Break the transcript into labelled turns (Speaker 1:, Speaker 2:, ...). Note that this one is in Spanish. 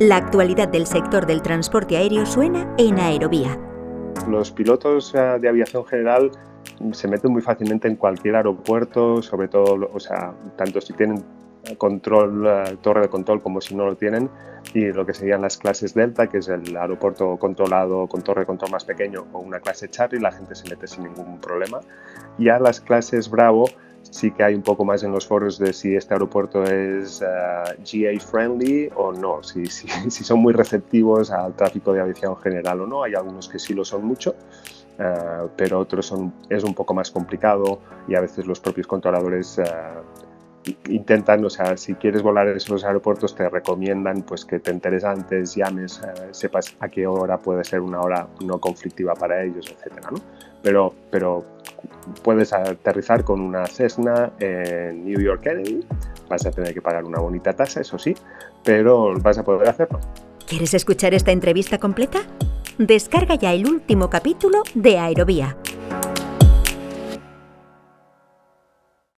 Speaker 1: La actualidad del sector del transporte aéreo suena en Aerovía.
Speaker 2: Los pilotos eh, de aviación general se meten muy fácilmente en cualquier aeropuerto, sobre todo, o sea, tanto si tienen control, eh, torre de control como si no lo tienen, y lo que serían las clases Delta, que es el aeropuerto controlado con torre de control más pequeño, o una clase Charlie, la gente se mete sin ningún problema. Ya las clases Bravo, sí que hay un poco más en los foros de si este aeropuerto es eh, GA friendly o no, si, si, si, son muy receptivos al tráfico de aviación general o no. Hay algunos que sí lo son mucho, uh, pero otros son, es un poco más complicado y a veces los propios controladores uh, intentan, o sea, si quieres volar en esos aeropuertos te recomiendan pues que te enteres antes, llames, sepas a qué hora puede ser una hora no conflictiva para ellos, etcétera, ¿no? Pero, pero puedes aterrizar con una Cessna en New York Kennedy, vas a tener que pagar una bonita tasa, eso sí, pero vas a poder hacerlo.
Speaker 1: ¿Quieres escuchar esta entrevista completa? Descarga ya el último capítulo de Aerovía